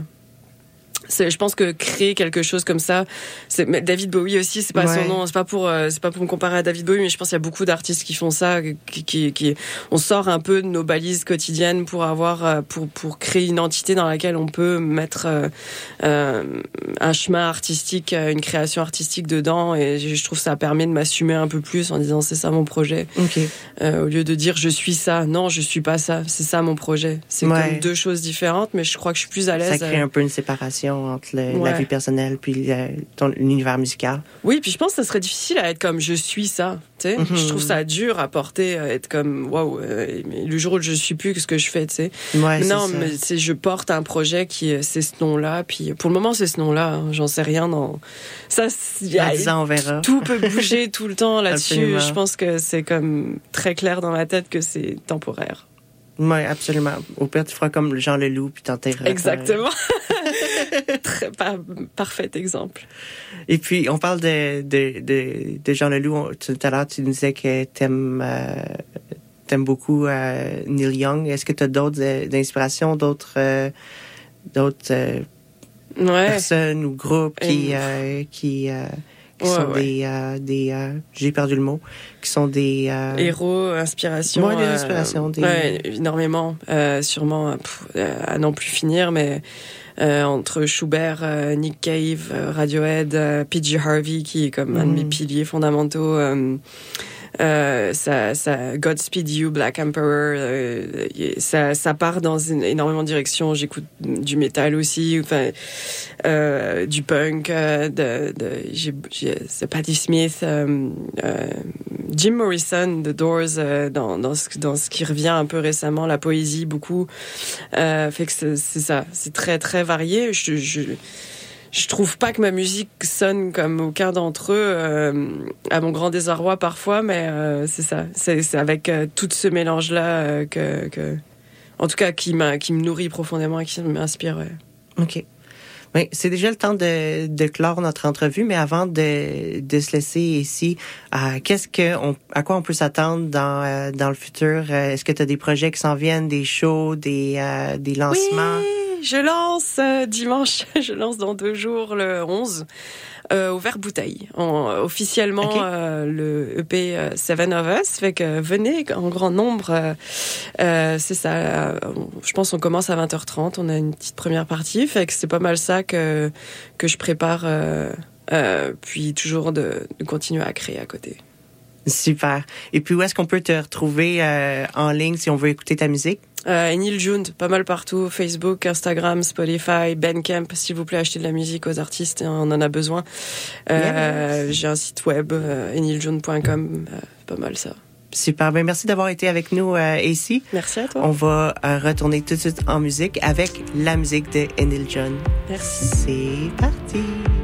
Je pense que créer quelque chose comme ça, c'est David Bowie aussi, c'est pas Ouais. son nom, c'est pas pour euh, c'est pas pour me comparer à David Bowie, mais je pense qu'il y a beaucoup d'artistes qui font ça, qui, qui, qui- on sort un peu de nos balises quotidiennes pour avoir euh, pour pour créer une entité dans laquelle on peut mettre euh, un chemin artistique, une création artistique dedans, et je trouve que ça permet de m'assumer un peu plus en disant c'est ça mon projet. Euh, au lieu de dire je suis ça, non je suis pas ça, c'est ça mon projet, c'est Ouais. comme deux choses différentes, mais je crois que je suis plus à Ça l'aise. crée euh, un peu une séparation entre le- Ouais. la vie personnelle puis l'univers musical. Oui, puis je pense que ça serait difficile à être comme je suis ça. Tu sais, Mhm. je trouve ça dur à porter, à être comme waouh. euh, le jour où je suis plus, qu'est-ce que je fais, tu sais Ouais, c'est Non, mais c'est je porte un projet qui euh, c'est ce nom-là. Puis pour le moment, c'est ce nom-là. hein, J'en sais rien. Dans ça, a- ans, on verra. Tout peut bouger tout le temps [LAUGHS] là-dessus. Je pense que c'est comme très clair dans ma tête que c'est temporaire. Oui, absolument. Au pire, tu feras comme Jean Leloup puis t'enterreras. Exactement. [LAUGHS] très par- parfait exemple. Et puis, on parle de, de, de, de Jean Leloup. On- Tout à l'heure, tu nous disais que t'aimes euh, t'aimes beaucoup euh, Neil Young. Est-ce que tu as d'autres euh, inspirations, d'autres euh, d'autres euh, Ouais. personnes ou groupes qui, euh, qui, euh, qui Ouais, sont ouais. des... euh, des euh, J'ai perdu le mot. Qui sont des... euh, Héros, inspiration. Ouais, des euh, inspirations, des- ouais, énormément. Euh, sûrement pff, euh, à n'en plus finir, mais euh, entre Schubert, Nick Cave, Radiohead, PG Harvey, qui est comme un de mes Mhm. piliers fondamentaux. Euh, ça, ça, Godspeed You, Black Emperor, euh, ça, ça part dans une, énormément de directions. J'écoute du métal aussi, enfin, euh, du punk, euh, de, de, c'est Patti Smith, Jim Morrison, The Doors, dans, dans, ce, dans ce qui revient un peu récemment, la poésie beaucoup. Fait que c'est, c'est ça, c'est très très varié. Je, je, je trouve pas que ma musique sonne comme aucun d'entre eux, euh, à mon grand désarroi parfois, mais euh, c'est ça. C'est, avec euh, tout ce mélange-là euh, que, que, en tout cas, qui, m'a, qui me nourrit profondément et qui m'inspire. Ouais. OK. Oui, c'est déjà le temps de, de clore notre entrevue, mais avant de, de se laisser ici, euh, qu'est-ce que on, à quoi on peut s'attendre dans, euh, dans le futur? Euh, Est-ce que tu as des projets qui s'en viennent, des shows, des, euh, des lancements? Je lance euh, dimanche, [LAUGHS] je lance dans deux jours, le 11, euh, au Vert Bouteille. En- officiellement, euh, le EP euh, Seven of Us. Fait que venez en grand nombre. c'est ça. je pense qu'on commence à 20h30. On a une petite première partie. Fait que c'est pas mal ça que, que je prépare. puis toujours de, de continuer à créer à côté. Super. Et puis, où est-ce qu'on peut te retrouver en ligne si on veut écouter ta musique? Euh, et Neil June, pas mal partout. Facebook, Instagram, Spotify, Bandcamp. S'il vous plaît, achetez de la musique aux artistes. hein, On en a besoin. Euh, J'ai un site web, euh, eniljoune.com. euh, pas mal ça. Super. Ben, merci d'avoir été avec nous euh, ici. Merci à toi. On va euh, retourner tout de suite en musique avec la musique de Enil John. Merci. C'est parti.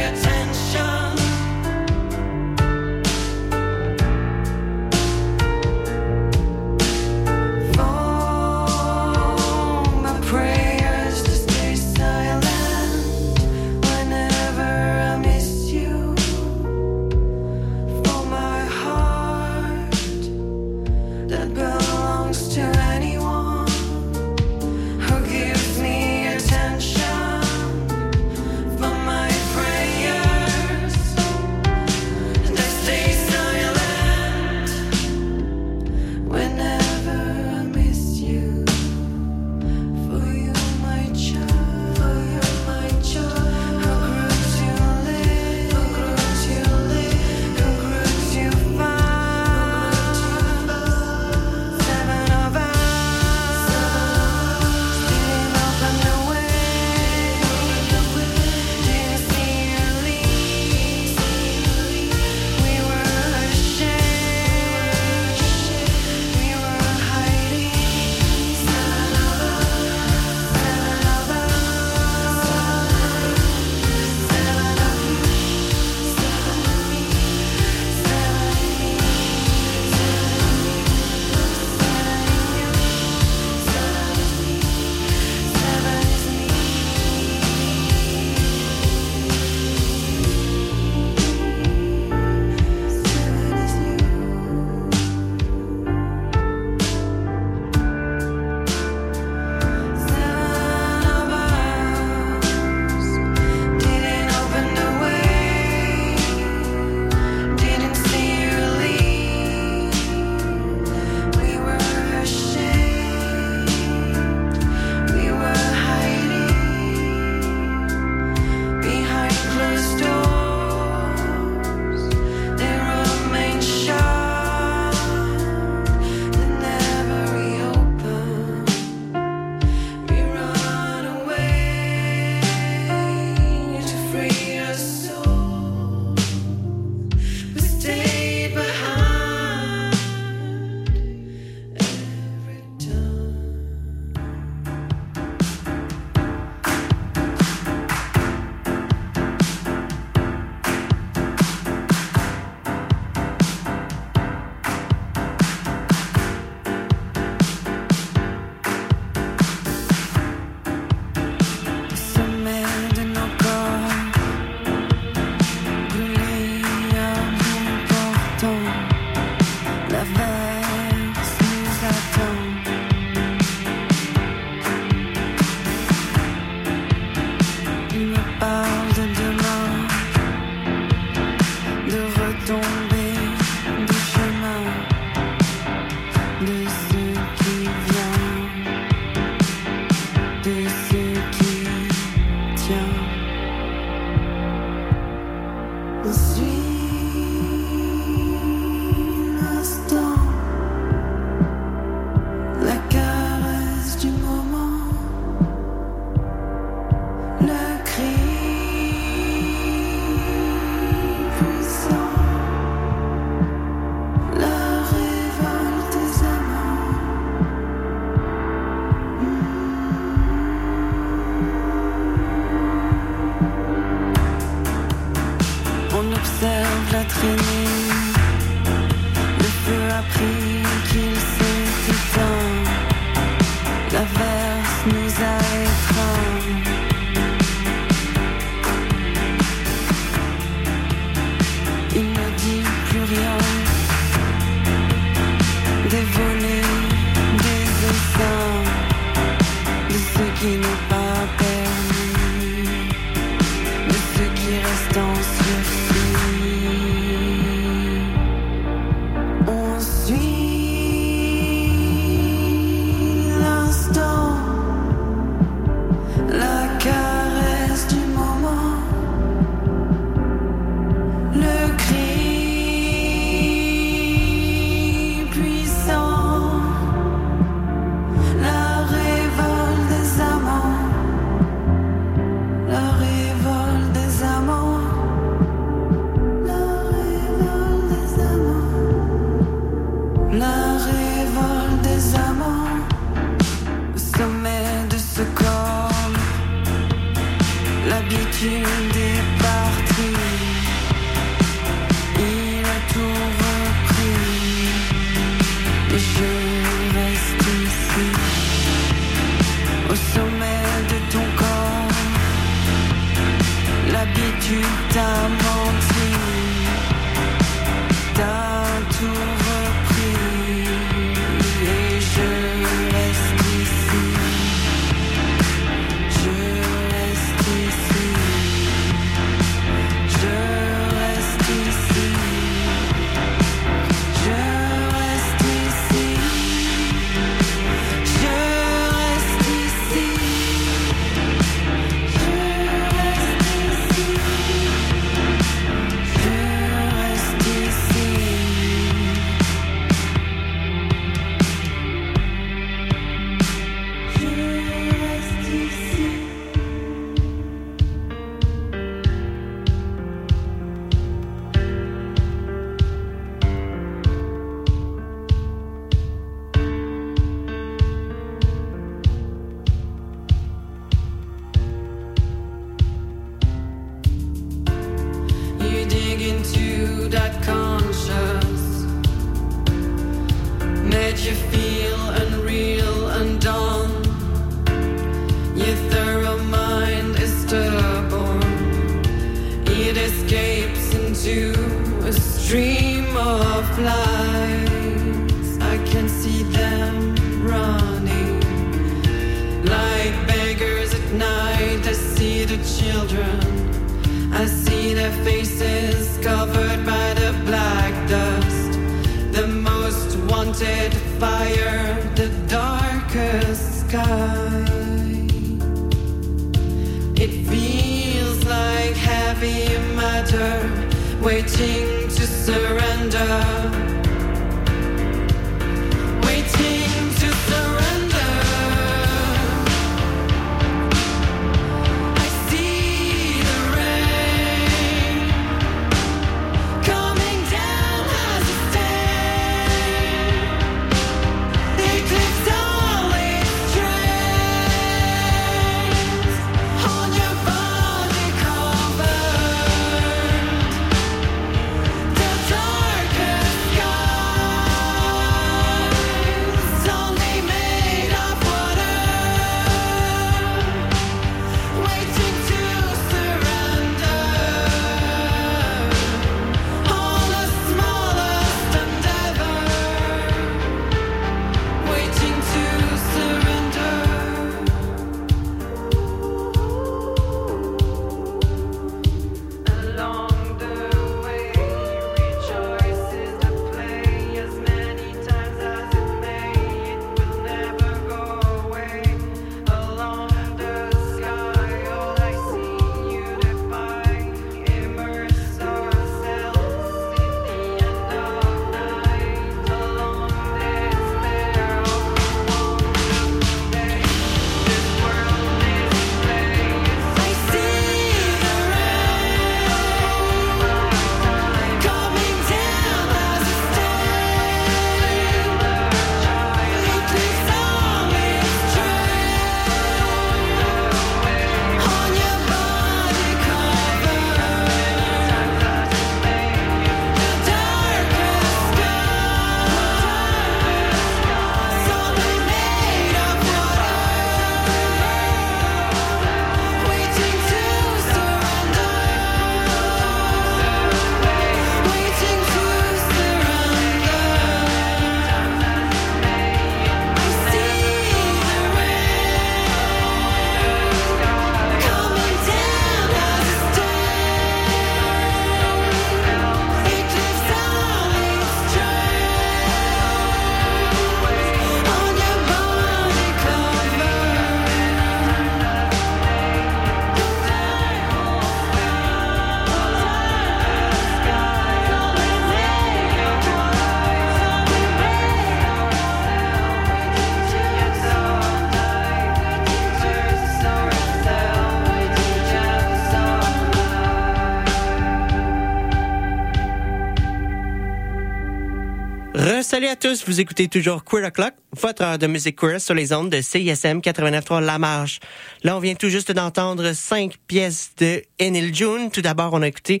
Re-salut à tous, vous écoutez toujours Queer O'Clock, votre heure de musique queer sur les ondes de CISM 89.3 La Marge. Là, on vient tout juste d'entendre cinq pièces de Enil June. Tout d'abord, on a écouté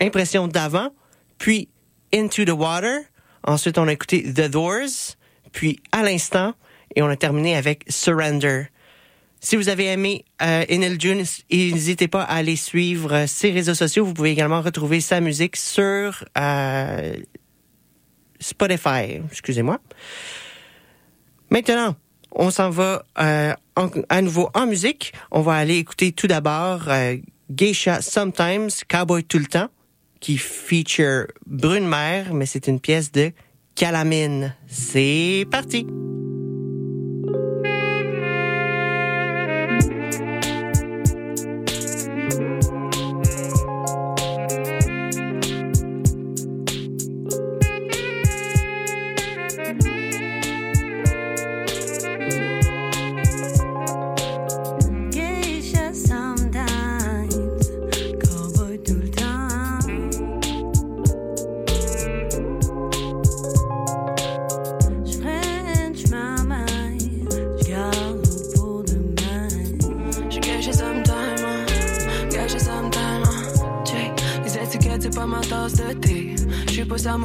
Impression d'avant, puis Into the Water. Ensuite, on a écouté The Doors, puis À l'instant, et on a terminé avec Surrender. Si vous avez aimé euh, Enil June, n'hésitez pas à aller suivre euh, ses réseaux sociaux. Vous pouvez également retrouver sa musique sur euh, Spotify. Excusez-moi. Maintenant, on s'en va euh, à nouveau en musique. On va aller écouter tout d'abord euh, Geisha Sometimes, Cowboy tout le temps, qui feature Brune Mère, mais c'est une pièce de Calamine. C'est parti!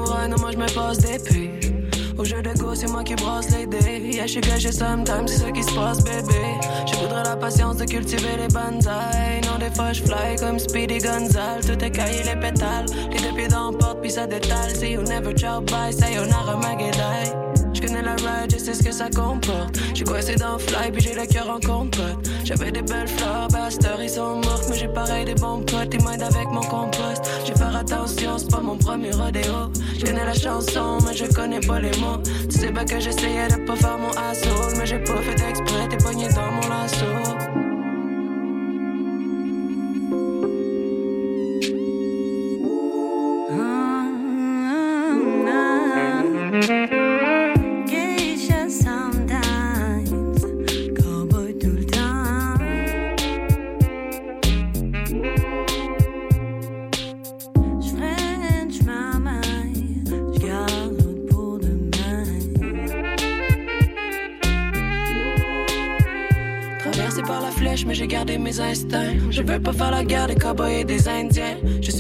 J'suis pas samouraï, non moi j'me passe d'épée. Au jeu de go, c'est moi qui brosse les dés. Yeah, j'suis gâché sometime, c'est ce qui se passe, bébé. Je voudrais la patience de cultiver les bonsaïs. Non, des fois j'fly comme Speedy Gonzales. Tout est caillé, les pétales. Les deux pieds dans porte, puis ça détale. See you never ciao bye, sayonara magedai. J'connais la ride, je sais ce que ça comporte. J'suis coincé dans fly, puis j'ai le cœur en compote. J'avais des belles fleurs, basters, ils sont mortes. Mais j'ai pareil des bons potes, ils m'aident avec mon compost. J'vais faire attention, c'est pas mon premier rodéo. J'connais la chanson, mais je connais pas les mots. Tu sais pas que j'essayais de pas faire mon assaut. Mais j'ai pas fait exprès, t'es pogné dans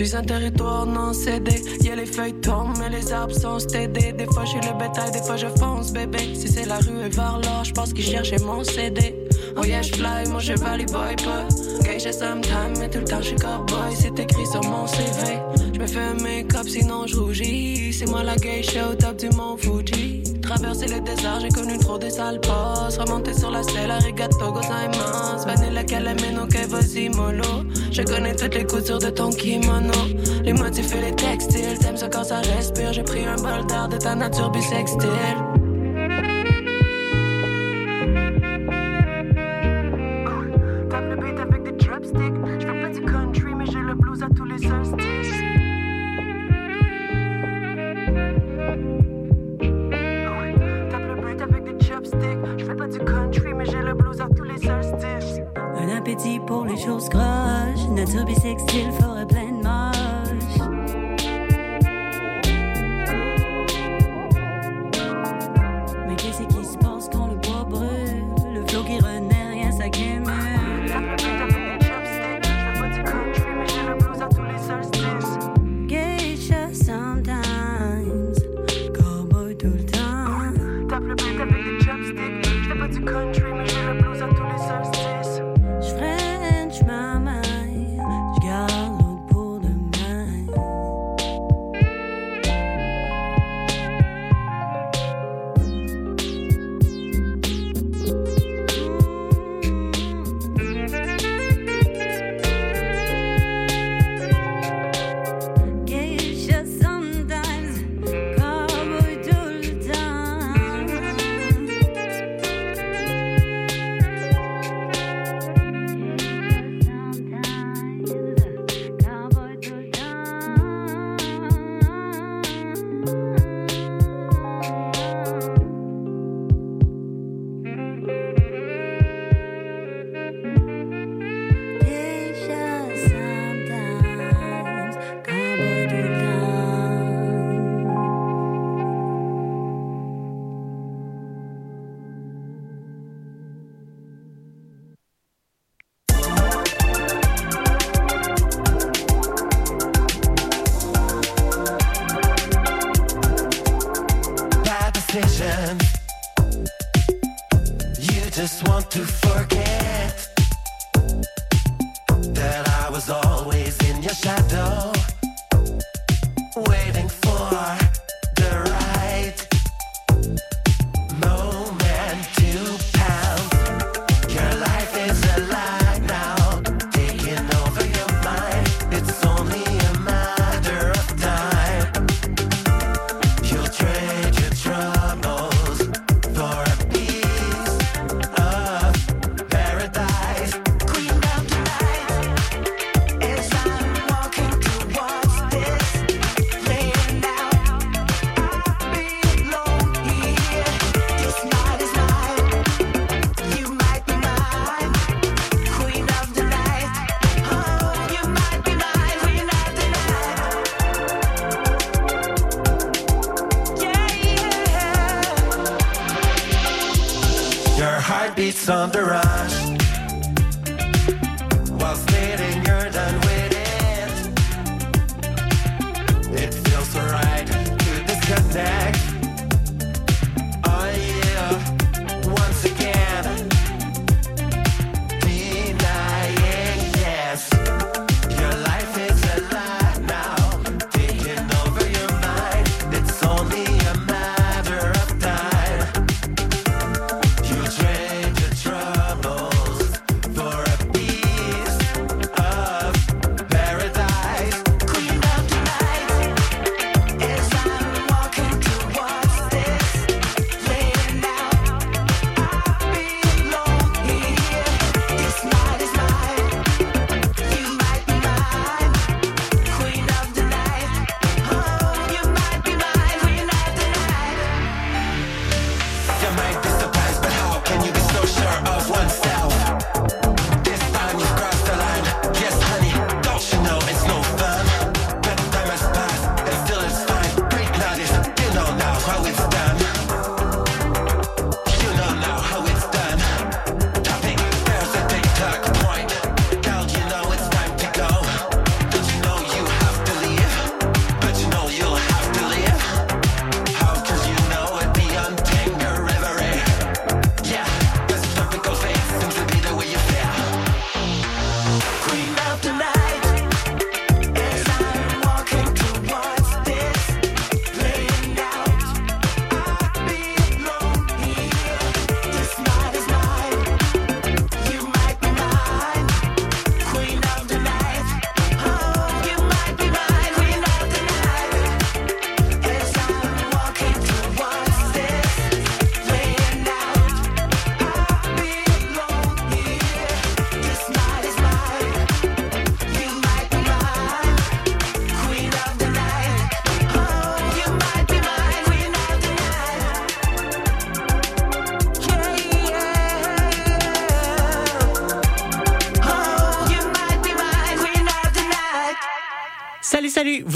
suis un territoire non cédé. Y a les feuilles tombent, mais les arbres sont stédés. Des fois, je suis le bétail, des fois, je fonce, bébé. Si c'est la rue et vers l'or, je pense qu'ils cherchaient mon CD. Oh yeah, je fly, mon cheval, il boy pas. Geisha sometime, mais tout le temps, je suis cowboy. C'est écrit sur mon CV. Je me fais un make-up, sinon je rougis. C'est moi la geisha au top du mont Fuji. Traverser le désert, j'ai connu trop des sales passes. Remonter sur la selle, arigato gozaimasu. Vanilla calamine, ok, vas-y, mollo. Je connais toutes les coutures de ton kimono. Les motifs et les textiles, t'aimes ça quand ça respire. J'ai pris un bol d'air de ta nature bisextile.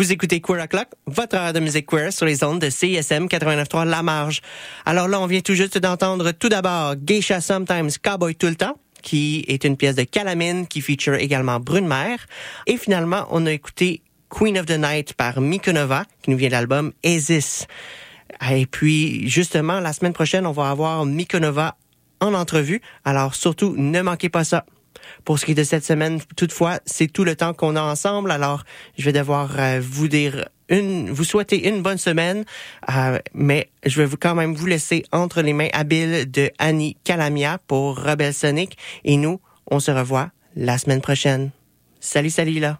Vous écoutez Queer O'Clock, votre heure de musique queer sur les ondes de CISM 89.3 La Marge. Alors là, on vient tout juste d'entendre tout d'abord Geisha Sometimes Cowboy Tout le temps, qui est une pièce de Calamine qui feature également Brune Mère. Et finalement, on a écouté Queen of the Night par Mikonova, qui nous vient de l'album Esis. Et puis, justement, la semaine prochaine, on va avoir Mikonova en entrevue. Alors, surtout, ne manquez pas ça. Pour ce qui est de cette semaine, toutefois, c'est tout le temps qu'on a ensemble. Alors, je vais devoir euh, vous dire une, vous souhaiter une bonne semaine, euh, mais je vais quand même vous laisser entre les mains habiles de Annie Calamia pour Rebel Sonic. Et nous, on se revoit la semaine prochaine. Salut, salut là.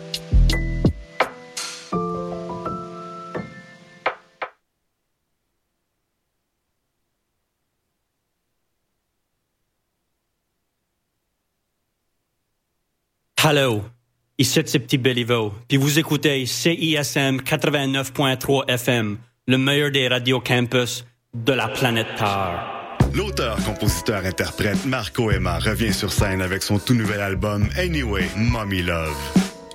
Hello, ici c'est Petit Béliveau, puis vous écoutez CISM 89.3 FM, le meilleur des radios campus de la planète Terre. L'auteur, compositeur, interprète Marco Emma revient sur scène avec son tout nouvel album Anyway, Mommy Love.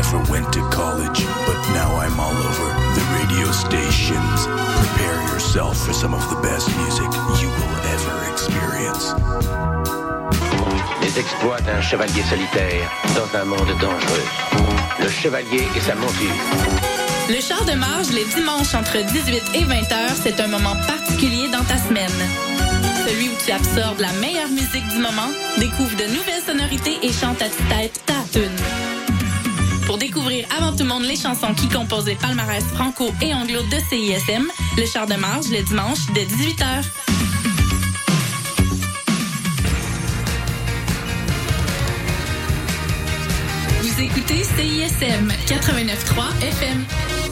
Never went to college, but now I'm all over the radio stations. Prepare yourself for some of the best music you will ever experience. Les exploits d'un chevalier solitaire dans un monde dangereux. Le chevalier et sa monture. Le char de marge les dimanches entre 18 et 20 heures, c'est un moment particulier dans ta semaine. Celui où tu absorbes la meilleure musique du moment, découvre de nouvelles sonorités et chante à tue-tête ta tune. Pour découvrir avant tout le monde les chansons qui composent les palmarès franco et anglo de CISM, le char de marge le dimanche dès 18h. Vous écoutez CISM 89.3 FM.